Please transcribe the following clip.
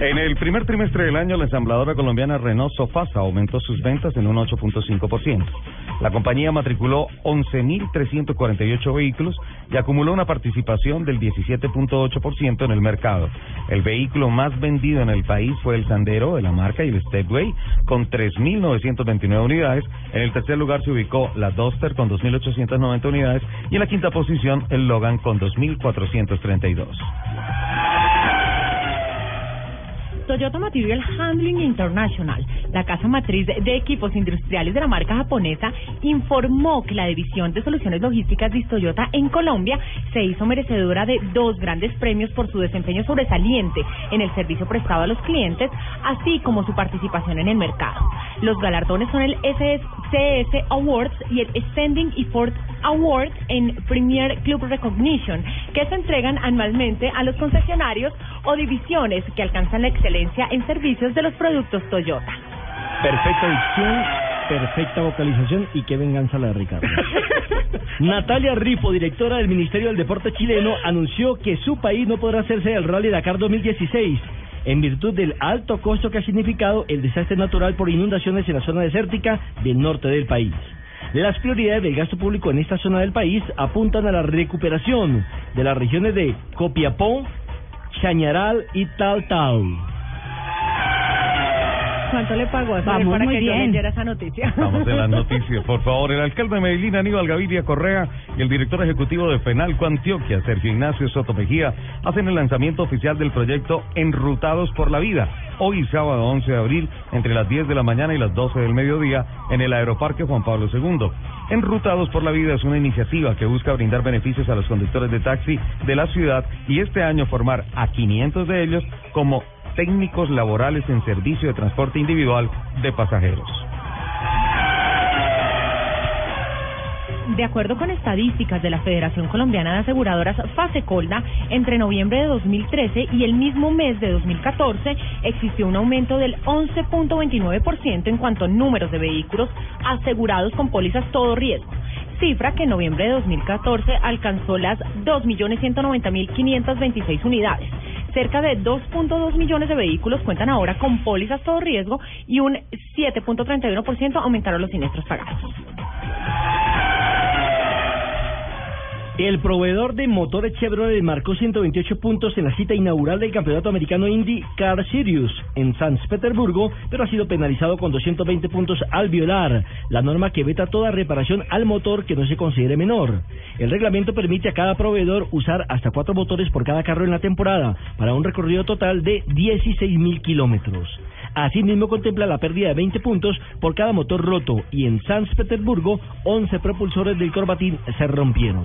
En el primer trimestre del año, la ensambladora colombiana Renault Sofasa aumentó sus ventas en un 8.5%. La compañía matriculó 11.348 vehículos y acumuló una participación del 17.8% en el mercado. El vehículo más vendido en el país fue el Sandero de la marca y el Stepway con 3.929 unidades. En el tercer lugar se ubicó la Duster con 2.890 unidades y en la quinta posición el Logan con 2.432. Toyota Material Handling International, la casa matriz de equipos industriales de la marca japonesa, informó que la división de soluciones logísticas de Toyota en Colombia se hizo merecedora de dos grandes premios por su desempeño sobresaliente en el servicio prestado a los clientes, así como su participación en el mercado. Los galardones son el SSCS Awards y el Standing Effort Award en Premier Club Recognition, que se entregan anualmente a los concesionarios o divisiones que alcanzan la excelencia en servicios de los productos Toyota. Perfecta dicción, perfecta vocalización y qué venganza la de Ricardo. Natalia Rifo, directora del Ministerio del Deporte chileno, anunció que su país no podrá hacerse el Rally Dakar 2016 en virtud del alto costo que ha significado el desastre natural por inundaciones en la zona desértica del norte del país. Las prioridades del gasto público en esta zona del país apuntan a la recuperación de las regiones de Copiapó, Chañaral y Tal Tal. ¿Cuánto le pagó a Vamos para muy que yo bien. leyera esa noticia? Vamos en las noticias, por favor. El alcalde de Medellín, Aníbal Gaviria Correa, y el director ejecutivo de Penalco Antioquia, Sergio Ignacio Soto Mejía, hacen el lanzamiento oficial del proyecto Enrutados por la Vida, hoy sábado 11 de abril, entre las 10 de la mañana y las 12 del mediodía, en el Aeroparque Juan Pablo II. Enrutados por la Vida es una iniciativa que busca brindar beneficios a los conductores de taxi de la ciudad y este año formar a 500 de ellos como técnicos laborales en servicio de transporte individual de pasajeros. De acuerdo con estadísticas de la Federación Colombiana de Aseguradoras Fasecolda, entre noviembre de 2013 y el mismo mes de 2014 existió un aumento del 11.29% en cuanto a números de vehículos asegurados con pólizas todo riesgo, cifra que en noviembre de 2014 alcanzó las 2.190.526 unidades. Cerca de 2.2 millones de vehículos cuentan ahora con pólizas todo riesgo y un 7.31% aumentaron los siniestros pagados. El proveedor de motores Chevrolet marcó 128 puntos en la cita inaugural del Campeonato Americano Indy Car Series en San Petersburgo, pero ha sido penalizado con 220 puntos al violar la norma que veta toda reparación al motor que no se considere menor. El reglamento permite a cada proveedor usar hasta cuatro motores por cada carro en la temporada para un recorrido total de 16 mil kilómetros. Asimismo contempla la pérdida de 20 puntos por cada motor roto y en San Petersburgo 11 propulsores del Corbatín se rompieron.